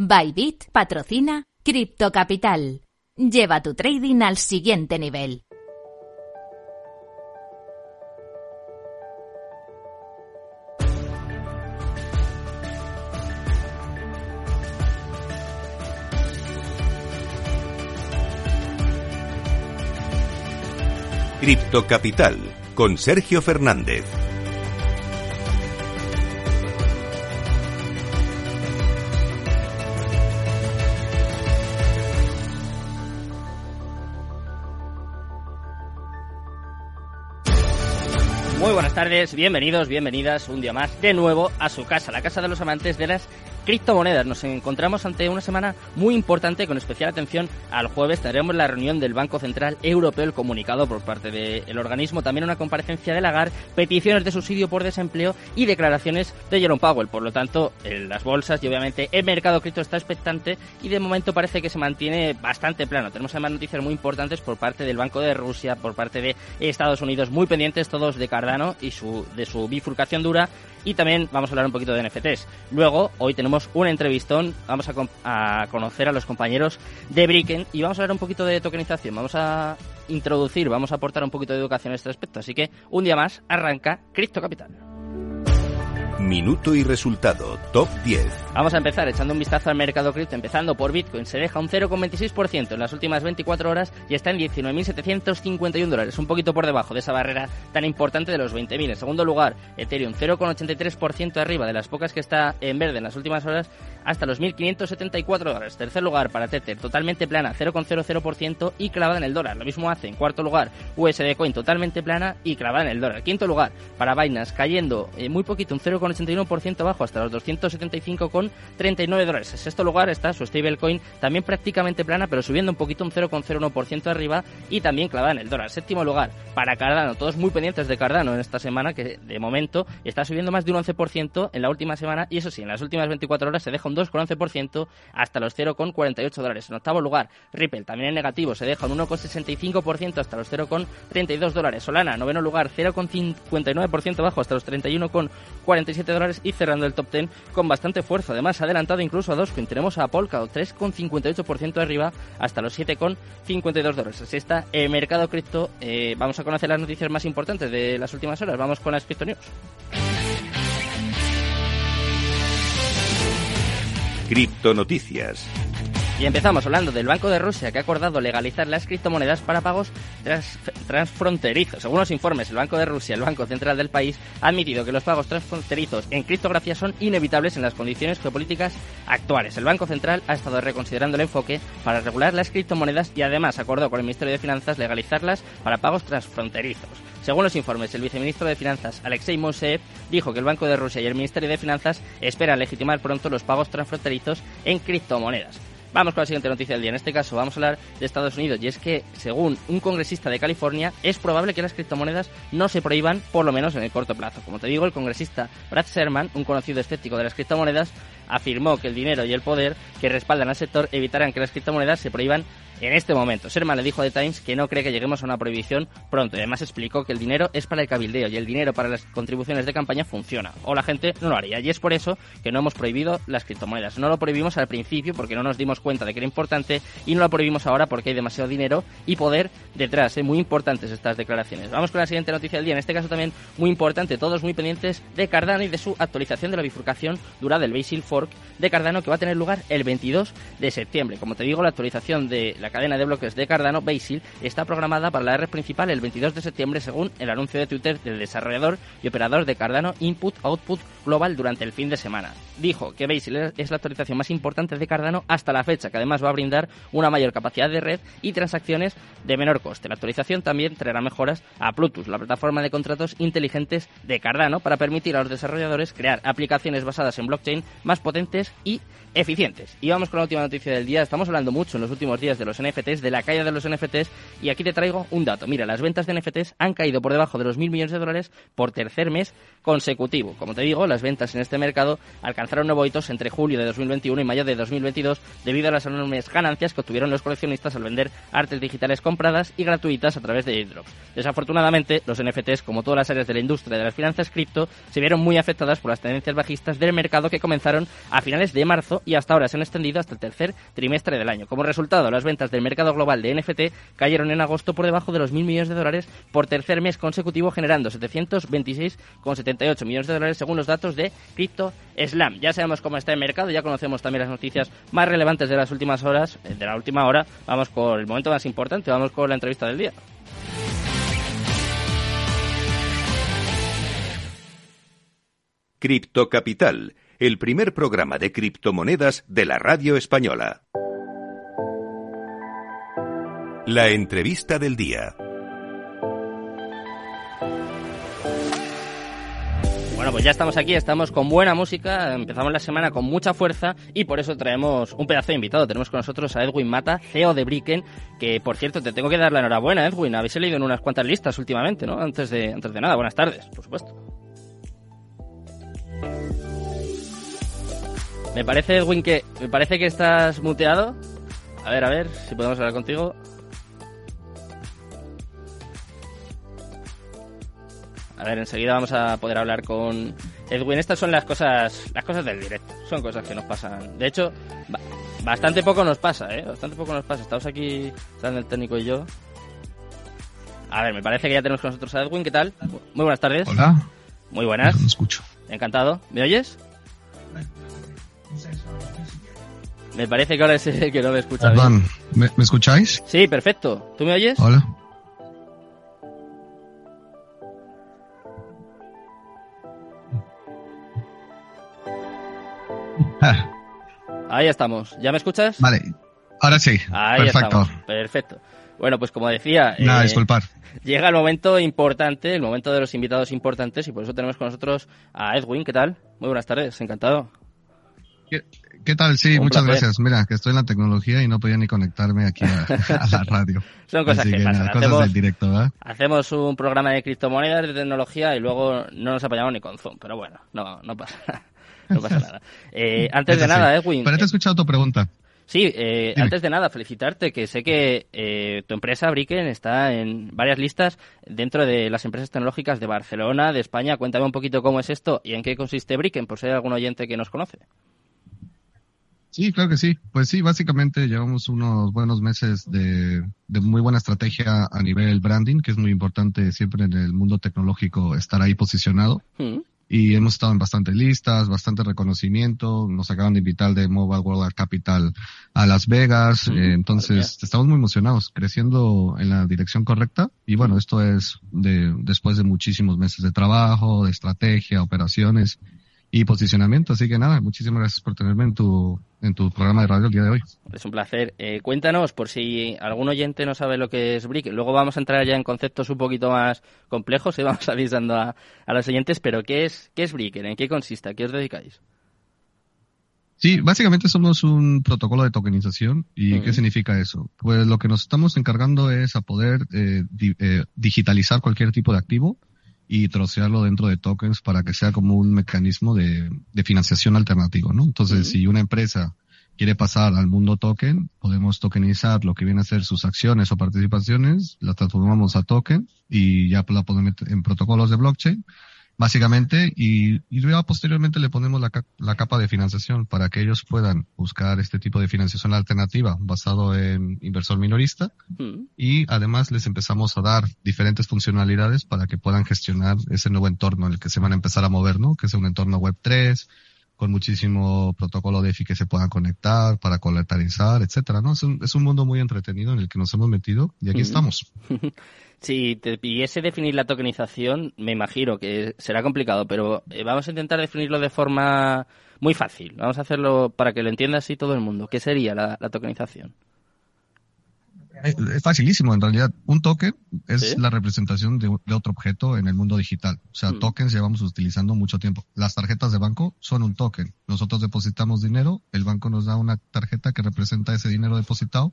Bybit patrocina Crypto Capital. Lleva tu trading al siguiente nivel. Cripto Capital con Sergio Fernández. Tardes, bienvenidos, bienvenidas un día más de nuevo a su casa, la casa de los amantes de las criptomonedas. Nos encontramos ante una semana muy importante con especial atención al jueves. Tendremos la reunión del Banco Central Europeo, el comunicado por parte del organismo, también una comparecencia de Lagarde, peticiones de subsidio por desempleo y declaraciones de Jerome Powell. Por lo tanto, en las bolsas y obviamente el mercado cripto está expectante y de momento parece que se mantiene bastante plano. Tenemos además noticias muy importantes por parte del Banco de Rusia, por parte de Estados Unidos, muy pendientes todos de Cardano y su, de su bifurcación dura y también vamos a hablar un poquito de NFTs. Luego, hoy tenemos un entrevistón, vamos a, conocer a los compañeros de Bricken y vamos a hablar un poquito de tokenización, vamos a introducir, vamos a aportar un poquito de educación a este aspecto. Así que un día más arranca Cripto Capital. Minuto y resultado, top 10. Vamos a empezar echando un vistazo al mercado cripto, empezando por Bitcoin. Se deja un 0,26% en las últimas 24 horas y está en 19.751 dólares, un poquito por debajo de esa barrera tan importante de los 20.000. En segundo lugar, Ethereum 0,83% arriba de las pocas que está en verde en las últimas horas hasta los 1.574 dólares. Tercer lugar para Tether, totalmente plana, 0,00% y clavada en el dólar. Lo mismo hace en cuarto lugar USD Coin, totalmente plana y clavada en el dólar. Quinto lugar para Binance, cayendo eh, muy poquito, un 0,81% abajo hasta los 275,39 dólares. En sexto lugar está su stablecoin, también prácticamente plana, pero subiendo un poquito, un 0,01% arriba y también clavada en el dólar. Séptimo lugar para Cardano, todos muy pendientes de Cardano en esta semana, que de momento está subiendo más de un 11% en la última semana y eso sí, en las últimas 24 horas se deja un 2,11% hasta los 0,48 dólares. En octavo lugar, Ripple, también en negativo, se deja un 1,65% hasta los 0,32 dólares. Solana, noveno lugar, 0,59% bajo hasta los 31,47 dólares y cerrando el top 10 con bastante fuerza. Además, adelantado incluso a Dogecoin. Tenemos a Polkadot, 3,58% arriba hasta los 7,52 dólares. Así está el mercado cripto. Eh, vamos a conocer las noticias más importantes de las últimas horas. Vamos con las Crypto News. Criptonoticias. Y empezamos hablando del Banco de Rusia que ha acordado legalizar las criptomonedas para pagos transfronterizos. Según los informes, el Banco de Rusia, el Banco Central del país, ha admitido que los pagos transfronterizos en criptografía son inevitables en las condiciones geopolíticas actuales. El Banco Central ha estado reconsiderando el enfoque para regular las criptomonedas y además acordó con el Ministerio de Finanzas legalizarlas para pagos transfronterizos. Según los informes, el viceministro de Finanzas, Alexei Moseev, dijo que el Banco de Rusia y el Ministerio de Finanzas esperan legitimar pronto los pagos transfronterizos en criptomonedas. Vamos con la siguiente noticia del día. En este caso vamos a hablar de Estados Unidos y es que, según un congresista de California, es probable que las criptomonedas no se prohíban, por lo menos en el corto plazo. Como te digo, el congresista Brad Sherman, un conocido escéptico de las criptomonedas, afirmó que el dinero y el poder que respaldan al sector evitarán que las criptomonedas se prohíban en este momento. Sherman le dijo a The Times que no cree que lleguemos a una prohibición pronto y además explicó que el dinero es para el cabildeo y el dinero para las contribuciones de campaña funciona o la gente no lo haría y es por eso que no hemos prohibido las criptomonedas. No lo prohibimos al principio porque no nos dimos cuenta de que era importante y no lo prohibimos ahora porque hay demasiado dinero y poder detrás. ¿eh? Muy importantes estas declaraciones. Vamos con la siguiente noticia del día. En este caso también muy importante, todos muy pendientes de Cardano y de su actualización de la bifurcación dura del Basil Fork de Cardano que va a tener lugar el 22 de septiembre. Como te digo, la actualización de la cadena de bloques de Cardano, Basil, está programada para la red principal el 22 de septiembre según el anuncio de Twitter del desarrollador y operador de Cardano Input Output Global durante el fin de semana. Dijo que Basil es la actualización más importante de Cardano hasta la fecha, que además va a brindar una mayor capacidad de red y transacciones de menor coste. La actualización también traerá mejoras a Plutus, la plataforma de contratos inteligentes de Cardano, para permitir a los desarrolladores crear aplicaciones basadas en blockchain más potentes y eficientes. Y vamos con la última noticia del día. Estamos hablando mucho en los últimos días de los NFTs, de la caída de los NFTs, y aquí te traigo un dato. Mira, las ventas de NFTs han caído por debajo de los mil millones de dólares por tercer mes consecutivo. Como te digo, las ventas en este mercado alcanzaron nuevos hitos entre julio de 2021 y mayo de 2022 debido a las enormes ganancias que obtuvieron los coleccionistas al vender artes digitales compradas y gratuitas a través de airdrops. Desafortunadamente, los NFTs, como todas las áreas de la industria de las finanzas cripto, se vieron muy afectadas por las tendencias bajistas del mercado que comenzaron a finales de marzo y hasta ahora se han extendido hasta el tercer trimestre del año. Como resultado, las ventas del mercado global de NFT cayeron en agosto por debajo de los mil millones de dólares por tercer mes consecutivo, generando 726,78 millones de dólares según los datos de Crypto Slam. Ya sabemos cómo está el mercado, ya conocemos también las noticias más relevantes de las últimas horas, eh, de la última hora. Vamos con el momento más importante, vamos con la entrevista del día. Cripto Capital, el primer programa de criptomonedas de la radio española. La entrevista del día. Bueno, pues ya estamos aquí, estamos con buena música, empezamos la semana con mucha fuerza y por eso traemos un pedazo de invitado. Tenemos con nosotros a Edwin Mata, CEO de Bricken, que por cierto te tengo que dar la enhorabuena, Edwin. Habéis leído en unas cuantas listas últimamente, ¿no? Antes de, antes de nada, buenas tardes, por supuesto. Me parece, Edwin, que me parece que estás muteado. A ver, a ver, si podemos hablar contigo. A ver, enseguida vamos a poder hablar con Edwin. Estas son las cosas, las cosas del directo. Son cosas que nos pasan. De hecho, bastante poco nos pasa, ¿eh? Bastante poco nos pasa. Estamos aquí, están el técnico y yo. A ver, me parece que ya tenemos con nosotros a Edwin. ¿Qué tal? Muy buenas tardes. Hola. Muy buenas. Me escucho. Encantado. ¿Me oyes? Me parece que ahora es el que no me escucha Perdón, ¿me, ¿me escucháis? Sí, perfecto. ¿Tú me oyes? Hola. Ah, Ahí estamos. ¿Ya me escuchas? vale, ahora sí. Ahí Perfecto. estamos. Perfecto. Bueno, pues como decía, Nada, eh, disculpar. llega el momento importante, el momento de los invitados importantes y por eso tenemos con nosotros a Edwin. ¿Qué tal? Muy buenas tardes, encantado. ¿Qué, qué tal? Sí, Un muchas placer. gracias. Mira, que estoy en la tecnología y no podía ni conectarme aquí a, a la radio. Son cosas Así que pasan. nada, cosas Hacemos- del directo, ¿verdad? Hacemos un programa de criptomonedas, de tecnología y luego no nos apañamos ni con Zoom, pero bueno, no, no pasa nada. No pasa nada. Eh, antes Es de así. nada, Edwin. Pero te he escuchado tu pregunta. Sí, eh, antes de nada, felicitarte, que sé que eh, tu empresa, Bricken, está en varias listas dentro de las empresas tecnológicas de Barcelona, de España. Cuéntame un poquito cómo es esto y en qué consiste Bricken, por si hay algún oyente que nos conoce. Sí, claro que sí. Pues sí, básicamente llevamos unos buenos meses de, de muy buena estrategia a nivel branding, que es muy importante siempre en el mundo tecnológico estar ahí posicionado. Mm, y hemos estado en bastantes listas, bastante reconocimiento. Nos acaban de invitar de Mobile World Capital a Las Vegas. Mm, eh, entonces, maravilla. estamos muy emocionados, creciendo en la dirección correcta. Y bueno, esto es de, después de muchísimos meses de trabajo, de estrategia, operaciones y posicionamiento. Así que nada, muchísimas gracias por tenerme en tu, en tu programa de radio el día de hoy. Es un placer. Eh, cuéntanos, por si algún oyente no sabe lo que es Bricken. Luego vamos a entrar ya en conceptos un poquito más complejos y vamos avisando a, a los oyentes, pero ¿qué es, qué es Bricken? ¿En qué consiste? ¿A qué os dedicáis? Sí, básicamente somos un protocolo de tokenización. ¿Y qué significa eso? Pues lo que nos estamos encargando es a poder eh, di- eh, digitalizar cualquier tipo de activo y trocearlo dentro de tokens para que sea como un mecanismo de, de financiación alternativo, ¿no? Entonces, si una empresa quiere pasar al mundo token, podemos tokenizar lo que viene a ser sus acciones o participaciones, las transformamos a token y ya la podemos meter en protocolos de blockchain básicamente, y, y luego posteriormente le ponemos la, la capa de financiación para que ellos puedan buscar este tipo de financiación alternativa basado en inversor minorista Mm, y además les empezamos a dar diferentes funcionalidades para que puedan gestionar ese nuevo entorno en el que se van a empezar a mover, ¿no? Que es un entorno web 3 con muchísimo protocolo de EFI que se puedan conectar para colateralizar, etcétera, ¿no? Es un, es un mundo muy entretenido en el que nos hemos metido y aquí Ujú. estamos. Si te pidiese definir la tokenización, me imagino que será complicado, pero eh, vamos a intentar definirlo de forma muy fácil. Vamos a hacerlo para que lo entienda así todo el mundo. ¿Qué sería la, la tokenización? Eh, Es facilísimo, en realidad. Un token es ¿Sí? la representación de, de otro objeto en el mundo digital. O sea, Mm. tokens llevamos utilizando mucho tiempo. Las tarjetas de banco son un token. Nosotros depositamos dinero, el banco nos da una tarjeta que representa ese dinero depositado.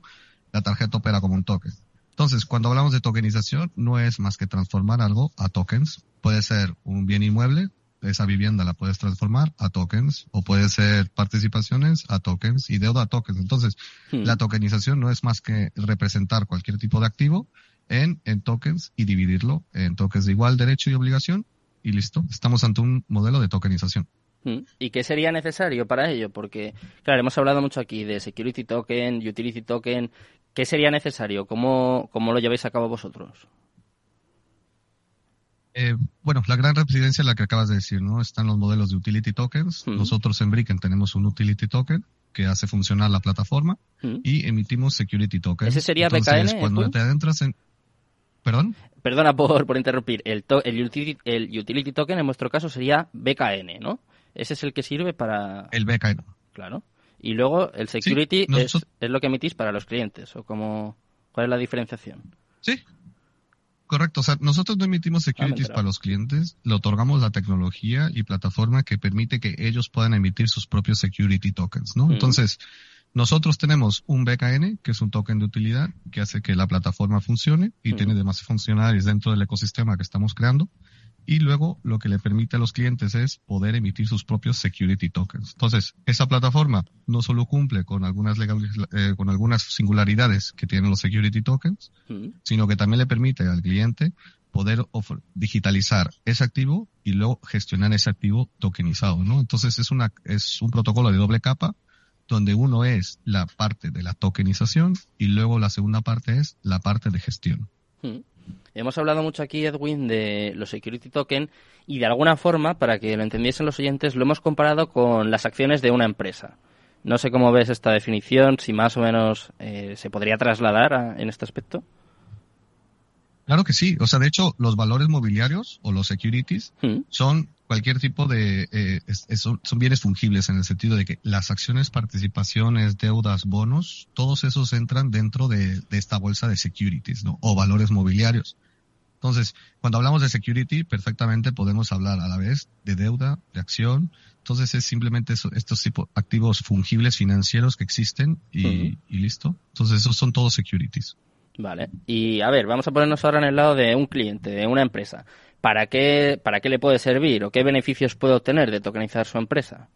la tarjeta opera como un token. Entonces, cuando hablamos de tokenización, no es más que transformar algo a tokens. Puede ser un bien inmueble, esa vivienda la puedes transformar a tokens, o puede ser participaciones a tokens y deuda a tokens. Entonces, Hmm. la tokenización no es más que representar cualquier tipo de activo en, en tokens y dividirlo en tokens de igual derecho y obligación y listo. Estamos ante un modelo de tokenización. Mm. ¿Y qué sería necesario para ello? Porque, claro, hemos hablado mucho aquí de security token, utility token. ¿Qué sería necesario? ¿Cómo, cómo lo lleváis a cabo vosotros? Eh, bueno, la gran residencia es la que acabas de decir, ¿no? Están los modelos de utility tokens. Nosotros en Bricken tenemos un utility token que hace funcionar la plataforma y emitimos security tokens. ¿Ese sería Entonces, BKN, cuando te adentras en... ¿Perdón? Perdona por, por interrumpir. El, to- el, utility, el utility token en vuestro caso sería BKN, ¿no? Ese es el que sirve para... El BKN. Claro. Y luego el security es, nosotros- es lo que emitís para los clientes. ¿O cómo, cuál es la diferenciación? Sí. Correcto. O sea, nosotros no emitimos securities enterado. para los clientes, le otorgamos la tecnología y plataforma que permite que ellos puedan emitir sus propios security tokens, ¿no? Entonces, nosotros tenemos un BKN, que es un token de utilidad, que hace que la plataforma funcione y tiene demás funcionalidades dentro del ecosistema que estamos creando. Y luego lo que le permite a los clientes es poder emitir sus propios security tokens. Entonces, esa plataforma no solo cumple con algunas legales, eh, con algunas singularidades que tienen los security tokens, sino que también le permite al cliente poder digitalizar ese activo y luego gestionar ese activo tokenizado, ¿no? Entonces es una, es un protocolo de doble capa donde uno es la parte de la tokenización y luego la segunda parte es la parte de gestión. Hemos hablado mucho aquí, Edwin, de los security token y de alguna forma, para que lo entendiesen los oyentes, lo hemos comparado con las acciones de una empresa. No sé cómo ves esta definición, si más o menos eh, se podría trasladar a- en este aspecto. Claro que sí, o sea, de hecho, los valores mobiliarios o los securities Mm. son cualquier tipo de, eh, es- es- son, bienes fungibles en el sentido de que las acciones, participaciones, deudas, bonos, todos esos entran dentro de, de esta bolsa de securities, ¿no? O valores mobiliarios. Entonces, cuando hablamos de security, perfectamente podemos hablar a la vez de deuda, de acción. Entonces, es simplemente eso- estos tipos activos fungibles financieros que existen y, y listo. Entonces, esos son todos securities. Vale. Y a ver, vamos a ponernos ahora en el lado de un cliente, de una empresa. ¿Para qué, para qué le puede servir o qué beneficios puede obtener de tokenizar su empresa?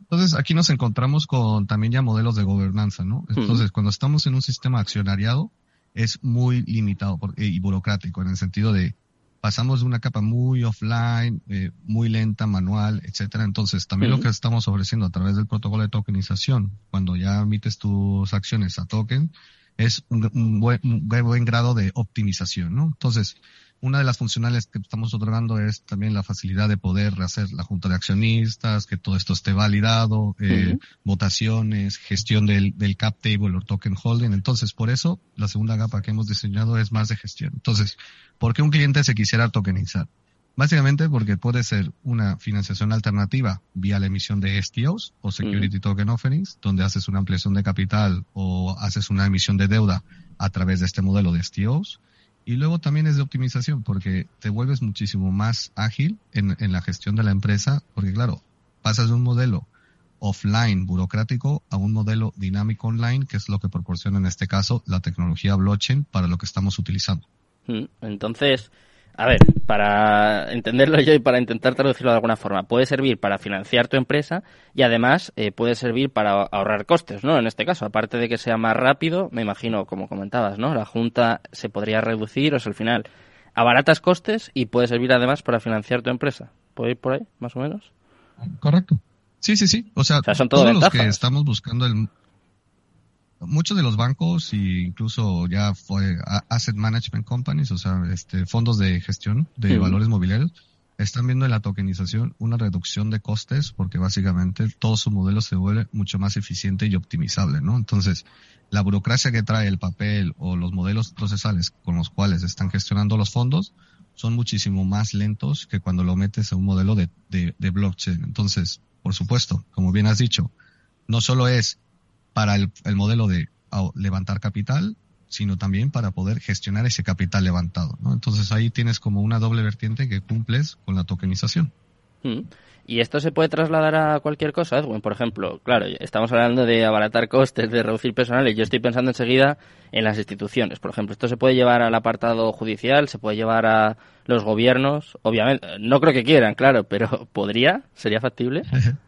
Entonces, aquí nos encontramos con también ya modelos de gobernanza, ¿no? Entonces, cuando estamos en un sistema accionariado, es muy limitado y burocrático en el sentido de pasamos de una capa muy offline, eh, muy lenta, manual, etcétera. Entonces, también lo que estamos ofreciendo a través del protocolo de tokenización, cuando ya emites tus acciones a token, es un, un buen, un buen grado de optimización, ¿no? Entonces, una de las funcionales que estamos otorgando es también la facilidad de poder hacer la junta de accionistas, que todo esto esté validado, eh, votaciones, gestión del, del cap table o token holding. Entonces, por eso, la segunda capa que hemos diseñado es más de gestión. Entonces, ¿por qué un cliente se quisiera tokenizar? Básicamente porque puede ser una financiación alternativa vía la emisión de STOs o Security Token Offerings, donde haces una ampliación de capital o haces una emisión de deuda a través de este modelo de STOs. Y luego también es de optimización porque te vuelves muchísimo más ágil en, en la gestión de la empresa, porque claro, pasas de un modelo offline burocrático a un modelo dinámico online, que es lo que proporciona en este caso la tecnología blockchain para lo que estamos utilizando. Mm, Entonces, a ver, para entenderlo yo y para intentar traducirlo de alguna forma, puede servir para financiar tu empresa y además eh, puede servir para ahorrar costes, ¿no? En este caso, aparte de que sea más rápido, me imagino, como comentabas, ¿no? La junta se podría reducir, o sea, al final, abaratas costes y puede servir además para financiar tu empresa. ¿Puede ir por ahí, más o menos? Correcto. Sí, sí, sí. O sea, O sea, son todo todos los que estamos buscando el muchos de los bancos e incluso ya fue asset management companies, o sea, este fondos de gestión de valores mobiliarios están viendo en la tokenización una reducción de costes porque básicamente todo su modelo se vuelve mucho más eficiente y optimizable, ¿no? Entonces, la burocracia que trae el papel o los modelos procesales con los cuales están gestionando los fondos son muchísimo más lentos que cuando lo metes a un modelo de, de, de blockchain. Entonces, por supuesto, como bien has dicho, no solo es para el, el modelo de levantar capital, sino también para poder gestionar ese capital levantado. ¿no? Entonces ahí tienes como una doble vertiente que cumples con la tokenización. Mm. ¿Y esto se puede trasladar a cualquier cosa, Edwin? Por ejemplo, claro, estamos hablando de abaratar costes, de reducir personal, y yo estoy pensando enseguida en las instituciones. Por ejemplo, esto se puede llevar al apartado judicial, se puede llevar a los gobiernos, obviamente, no creo que quieran, claro, pero ¿podría? ¿Sería factible?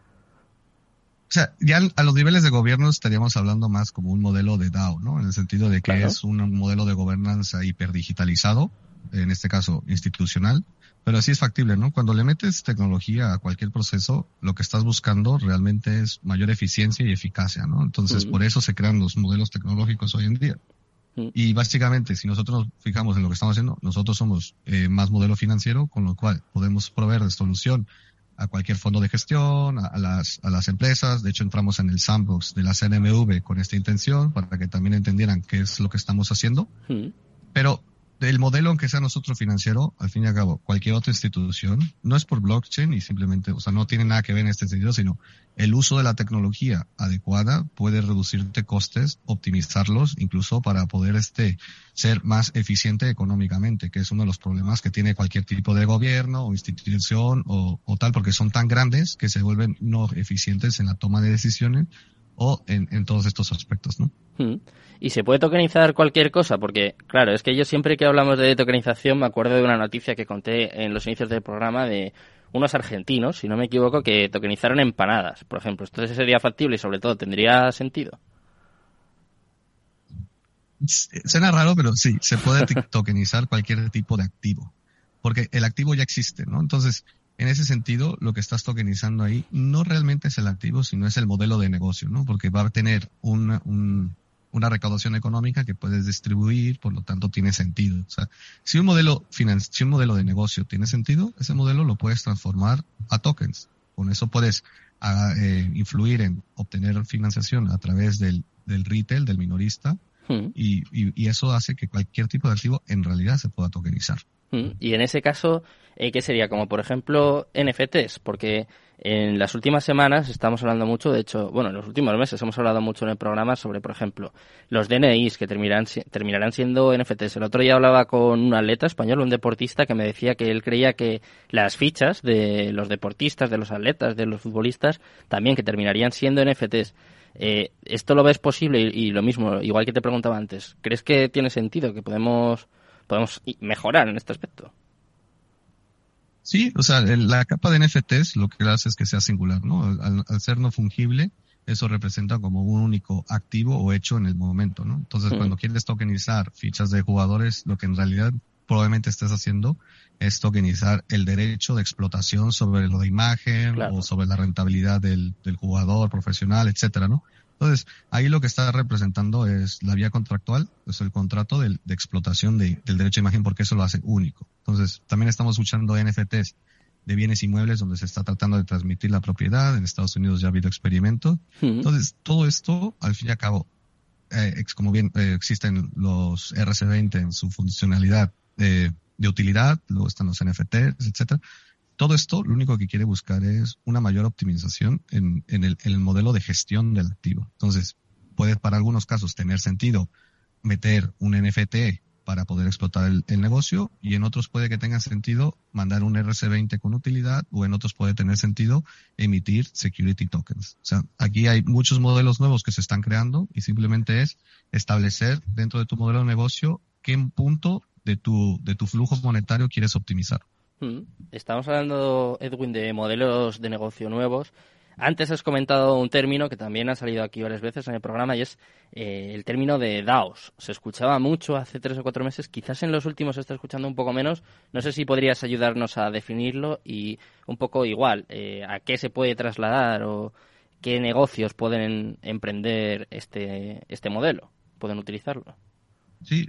O sea, ya a los niveles de gobierno estaríamos hablando más como un modelo de DAO, ¿no? En el sentido de que es un modelo de gobernanza hiperdigitalizado, en este caso institucional, pero sí es factible, ¿no? Cuando le metes tecnología a cualquier proceso, lo que estás buscando realmente es mayor eficiencia y eficacia, ¿no? Entonces, por eso se crean los modelos tecnológicos hoy en día. Y básicamente, si nosotros nos fijamos en lo que estamos haciendo, nosotros somos eh, más modelo financiero, con lo cual podemos proveer de solución a cualquier fondo de gestión, a, las, a las empresas. De hecho, entramos en el sandbox de la CNMV con esta intención para que también entendieran qué es lo que estamos haciendo. Pero el modelo, aunque sea nosotros financiero, al fin y al cabo, cualquier otra institución, no es por blockchain y simplemente, o sea, no tiene nada que ver en este sentido, sino el uso de la tecnología adecuada puede reducirte costes, optimizarlos, incluso para poder este, ser más eficiente económicamente, que es uno de los problemas que tiene cualquier tipo de gobierno o institución o, o tal, porque son tan grandes que se vuelven no eficientes en la toma de decisiones o en, en todos estos aspectos, ¿no? Hmm. ¿Y se puede tokenizar cualquier cosa? Porque, claro, es que yo siempre que hablamos de tokenización me acuerdo de una noticia que conté en los inicios del programa de unos argentinos, si no me equivoco, que tokenizaron empanadas, por ejemplo. Entonces sería factible y sobre todo tendría sentido. Suena raro, pero sí, se puede tokenizar cualquier tipo de activo, porque el activo ya existe, ¿no? Entonces, en ese sentido, lo que estás tokenizando ahí no realmente es el activo, sino es el modelo de negocio, ¿no? Porque va a tener una, una recaudación económica que puedes distribuir, por lo tanto tiene sentido. O sea, si un modelo si un modelo de negocio tiene sentido, ese modelo lo puedes transformar a tokens. Con eso puedes ah, eh, influir en obtener financiación a través del, del retail, del minorista, hmm. y, y, eso hace que cualquier tipo de activo en realidad se pueda tokenizar. Hmm. Y en ese caso, eh, ¿qué sería? Como por ejemplo NFTs, porque en las últimas semanas estamos hablando mucho, de hecho, bueno, en los últimos meses hemos hablado mucho en el programa sobre, por ejemplo, los DNIs que terminarán, terminarán siendo NFTs. El otro día hablaba con un atleta español, un deportista, que me decía que él creía que las fichas de los deportistas, de los atletas, de los futbolistas, también que terminarían siendo NFTs. Eh, ¿Esto lo ves posible? Y, y, lo mismo, igual que te preguntaba antes, ¿crees que tiene sentido, que podemos, podemos mejorar en este aspecto? Sí, o sea, la capa de NFTs lo que hace es que sea singular, ¿no? Al, ser no fungible, eso representa como un único activo o hecho en el momento, ¿no? Entonces, cuando quieres tokenizar fichas de jugadores, lo que en realidad probablemente estés haciendo es tokenizar el derecho de explotación sobre lo de imagen o sobre la rentabilidad del, del jugador profesional, etcétera, ¿no? Entonces, ahí lo que está representando es la vía contractual, es el contrato de, explotación del derecho de imagen porque eso lo hace único. Entonces, también estamos escuchando NFTs de bienes inmuebles donde se está tratando de transmitir la propiedad. En Estados Unidos ya ha habido experimentos. Entonces, todo esto, al fin y al cabo, eh, como bien eh, existen los RC20 en su funcionalidad de utilidad, luego están los NFTs, etcétera. Todo esto lo único que quiere buscar es una mayor optimización en, el, modelo de gestión del activo. Entonces, puede para algunos casos tener sentido meter un NFT para poder explotar el, negocio y en otros puede que tenga sentido mandar un RC20 con utilidad o en otros puede tener sentido emitir security tokens. O sea, aquí hay muchos modelos nuevos que se están creando y simplemente es establecer dentro de tu modelo de negocio qué punto de tu, de tu flujo monetario quieres optimizar. Mm. Estamos hablando, Edwin, de modelos de negocio nuevos. Antes has comentado un término que también ha salido aquí varias veces en el programa y es eh, el término de DAOs. Se escuchaba mucho hace tres o cuatro meses, quizás en los últimos se está escuchando un poco menos. No sé si podrías ayudarnos a definirlo y un poco igual, eh, a qué se puede trasladar o qué negocios pueden emprender este, este modelo, pueden utilizarlo. Sí,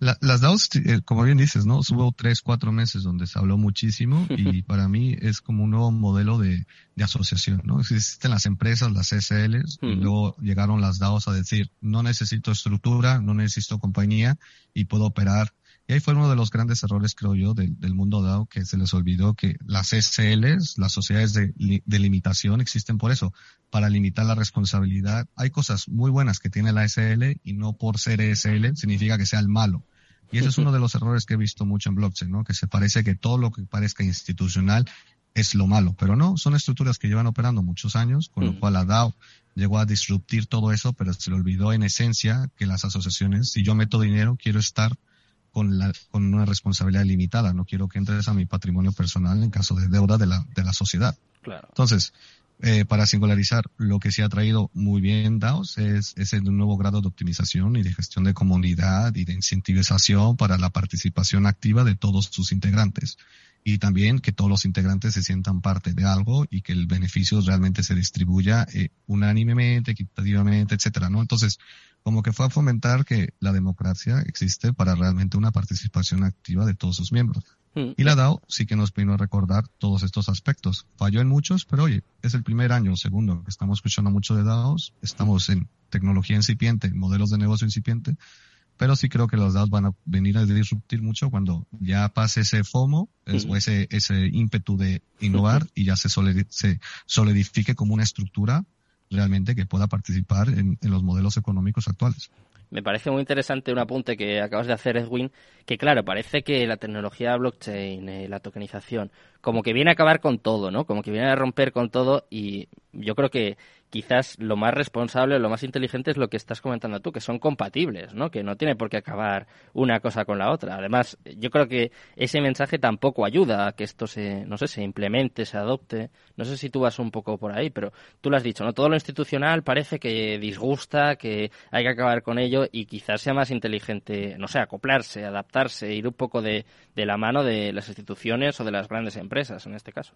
las DAOs, eh, como bien dices, ¿no? Hubo tres, cuatro meses donde se habló muchísimo y para mí es como un nuevo modelo de, de asociación, ¿no? Existen las empresas, las SLs, y luego llegaron las DAOs a decir, no necesito estructura, no necesito compañía y puedo operar. Y ahí fue uno de los grandes errores, creo yo, del, del mundo DAO, que se les olvidó que las SLs, las sociedades de, de limitación, existen por eso, para limitar la responsabilidad. Hay cosas muy buenas que tiene la SL y no por ser SL significa que sea el malo. Y ese es uno de los errores que he visto mucho en blockchain, ¿no? Que se parece que todo lo que parezca institucional es lo malo, pero no, son estructuras que llevan operando muchos años, con lo cual la DAO llegó a disruptir todo eso, pero se le olvidó en esencia que las asociaciones, si yo meto dinero, quiero estar con, la, con una responsabilidad limitada, no quiero que entres a mi patrimonio personal en caso de deuda de la, de la sociedad. Claro. Entonces, eh, para singularizar, lo que se ha traído muy bien DAOs es, es el nuevo grado de optimización y de gestión de comunidad y de incentivización para la participación activa de todos sus integrantes. Y también que todos los integrantes se sientan parte de algo y que el beneficio realmente se distribuya eh, unánimemente, equitativamente, etcétera, ¿no? Entonces, como que fue a fomentar que la democracia existe para realmente una participación activa de todos sus miembros. Mm. Y la DAO sí que nos vino a recordar todos estos aspectos. Falló en muchos, pero oye, es el primer año, segundo, que estamos escuchando mucho de DAOs, estamos en tecnología incipiente, en modelos de negocio incipiente, pero sí creo que los DAOs van a venir a disruptir mucho cuando ya pase ese FOMO, o ese, ese ímpetu de innovar y ya se, solidi- se solidifique como una estructura realmente que pueda participar en, en los modelos económicos actuales. Me parece muy interesante un apunte que acabas de hacer, Edwin, que claro, parece que la tecnología blockchain, eh, la tokenización, como que viene a acabar con todo, ¿no? Como que viene a romper con todo y yo creo que quizás lo más responsable, lo más inteligente es lo que estás comentando tú, que son compatibles, ¿no? Que no tiene por qué acabar una cosa con la otra. Además, yo creo que ese mensaje tampoco ayuda a que esto se, no sé, se implemente, se adopte. No sé si tú vas un poco por ahí, pero tú lo has dicho, ¿no? Todo lo institucional parece que disgusta, que hay que acabar con ello y quizás sea más inteligente, no sé, acoplarse, adaptarse, ir un poco de, de la mano de las instituciones o de las grandes empresas en este caso.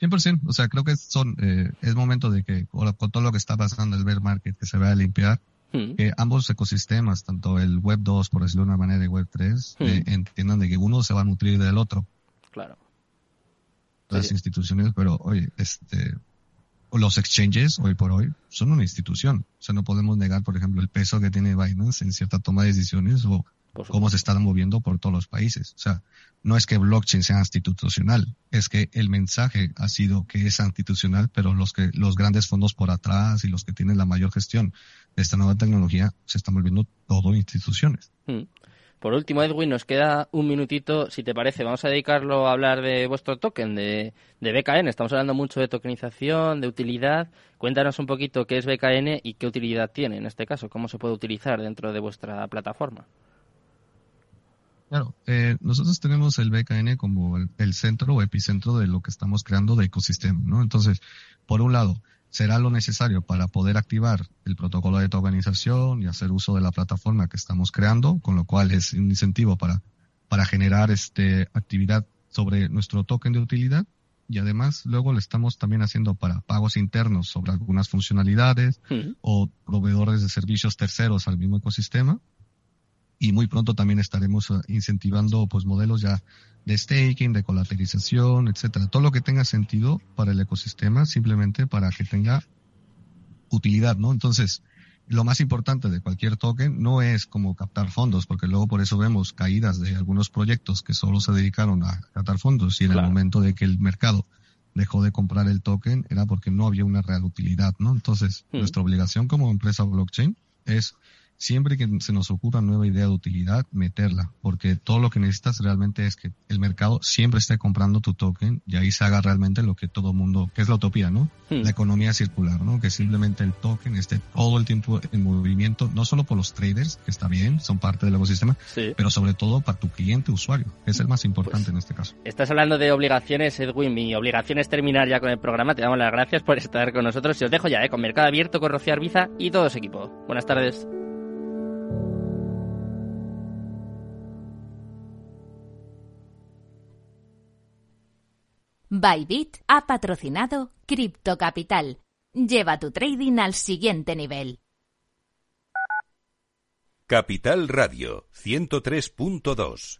100%, o sea, creo que son, eh, es momento de que con todo lo que está pasando el bear market que se vaya a limpiar, Mm. que ambos ecosistemas, tanto el Web 2, por decirlo de una manera, y Web 3, Hmm. eh, entiendan de que uno se va a nutrir del otro, Claro. las Sí. instituciones, pero oye, este, los exchanges hoy por hoy son una institución, o sea, no podemos negar, por ejemplo, el peso que tiene Binance en cierta toma de decisiones o. cómo se están moviendo por todos los países. O sea, no es que blockchain sea institucional, es que el mensaje ha sido que es institucional, pero los que los grandes fondos por atrás y los que tienen la mayor gestión de esta nueva tecnología se están volviendo todo instituciones. Mm. Por último, Edwin, nos queda un minutito. Si te parece, vamos a dedicarlo a hablar de vuestro token, de, de BKN. Estamos hablando mucho de tokenización, de utilidad. Cuéntanos un poquito qué es BKN y qué utilidad tiene en este caso, cómo se puede utilizar dentro de vuestra plataforma. Claro, eh, nosotros tenemos el BKN como el, el centro o epicentro de lo que estamos creando de ecosistema, ¿no? Entonces, por un lado, será lo necesario para poder activar el protocolo de tokenización y hacer uso de la plataforma que estamos creando, con lo cual es un incentivo para, para generar este actividad sobre nuestro token de utilidad. Y además, luego lo estamos también haciendo para pagos internos sobre algunas funcionalidades o proveedores de servicios terceros al mismo ecosistema. Y muy pronto también estaremos eh, incentivando pues modelos ya de staking, de colateralización, etcétera. Todo lo que tenga sentido para el ecosistema, simplemente para que tenga utilidad, ¿no? Entonces, lo más importante de cualquier token no es como captar fondos, porque luego por eso vemos caídas de algunos proyectos que solo se dedicaron a captar fondos y en Claro. el momento de que el mercado dejó de comprar el token era porque no había una real utilidad, ¿no? Entonces, Mm. nuestra obligación como empresa blockchain es siempre que se nos ocurra nueva idea de utilidad, meterla, porque todo lo que necesitas realmente es que el mercado siempre esté comprando tu token y ahí se haga realmente lo que todo mundo, que es la utopía, ¿no? Mm. La economía circular, ¿no? Que simplemente el token esté todo el tiempo en movimiento, no solo por los traders, que está bien, son parte del ecosistema, Sí. pero sobre todo para tu cliente usuario, que es el más importante en este caso. Estás hablando de obligaciones, Edwin. Mi obligación es terminar ya con el programa. Te damos las gracias por estar con nosotros. Y os dejo ya, ¿eh? Con Mercado Abierto, con Rocío Arbiza y todo su equipo. Buenas tardes. Bybit ha patrocinado Crypto Capital. Lleva tu trading al siguiente nivel. Capital Radio 103.2